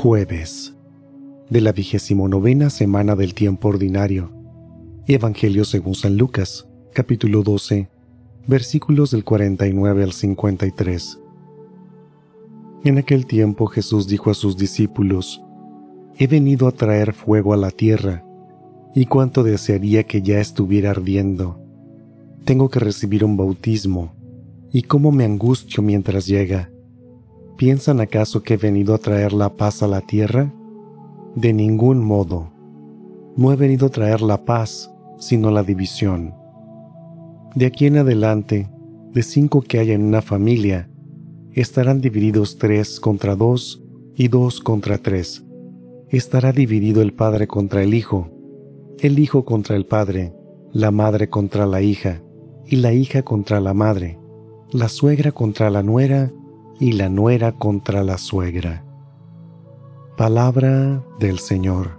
Jueves de la vigésimo novena semana del tiempo ordinario. Evangelio según San Lucas, capítulo 12, versículos del 49 al 53. En aquel tiempo Jesús dijo a sus discípulos, He venido a traer fuego a la tierra, y cuánto desearía que ya estuviera ardiendo. Tengo que recibir un bautismo, y cómo me angustio mientras llega. ¿Piensan acaso que he venido a traer la paz a la tierra? De ningún modo. No he venido a traer la paz, sino la división. De aquí en adelante, de cinco que haya en una familia, estarán divididos tres contra dos y dos contra tres. Estará dividido el padre contra el hijo, el hijo contra el padre, la madre contra la hija, y la hija contra la madre, la suegra contra la nuera, y la nuera contra la suegra. Palabra del Señor.